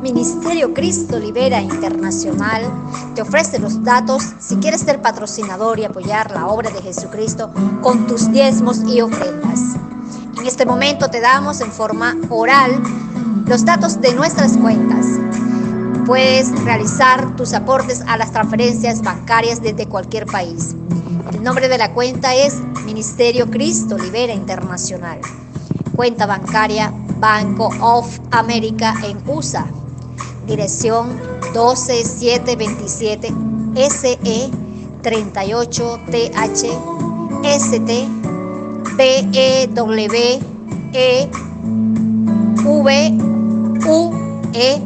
Ministerio Cristo Libera Internacional te ofrece los datos si quieres ser patrocinador y apoyar la obra de Jesucristo con tus diezmos y ofrendas. En este momento te damos en forma oral los datos de nuestras cuentas. Puedes realizar tus aportes a las transferencias bancarias desde cualquier país. El nombre de la cuenta es Ministerio Cristo Libera Internacional. Cuenta bancaria Banco of America en USA dirección 12727 SE 38TH ST BEW V U E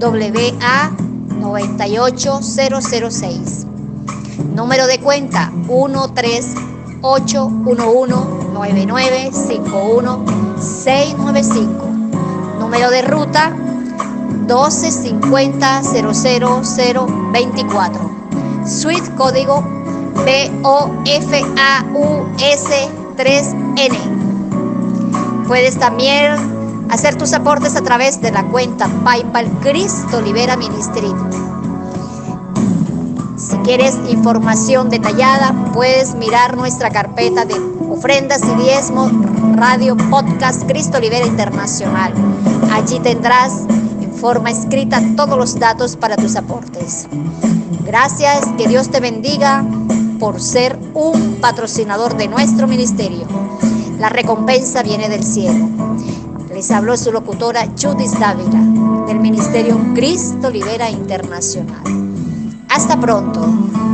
WA 98006. Número de cuenta 138119951 Número de ruta 1250 00024. Suite código BOFAUS3N. Puedes también hacer tus aportes a través de la cuenta PayPal Cristo Libera Ministry. Si quieres información detallada, puedes mirar nuestra carpeta de ofrendas y diezmos, radio, podcast Cristo Libera Internacional. Allí tendrás forma escrita todos los datos para tus aportes. Gracias, que Dios te bendiga por ser un patrocinador de nuestro ministerio. La recompensa viene del cielo. Les habló su locutora Judith Dávila del Ministerio Cristo Libera Internacional. Hasta pronto.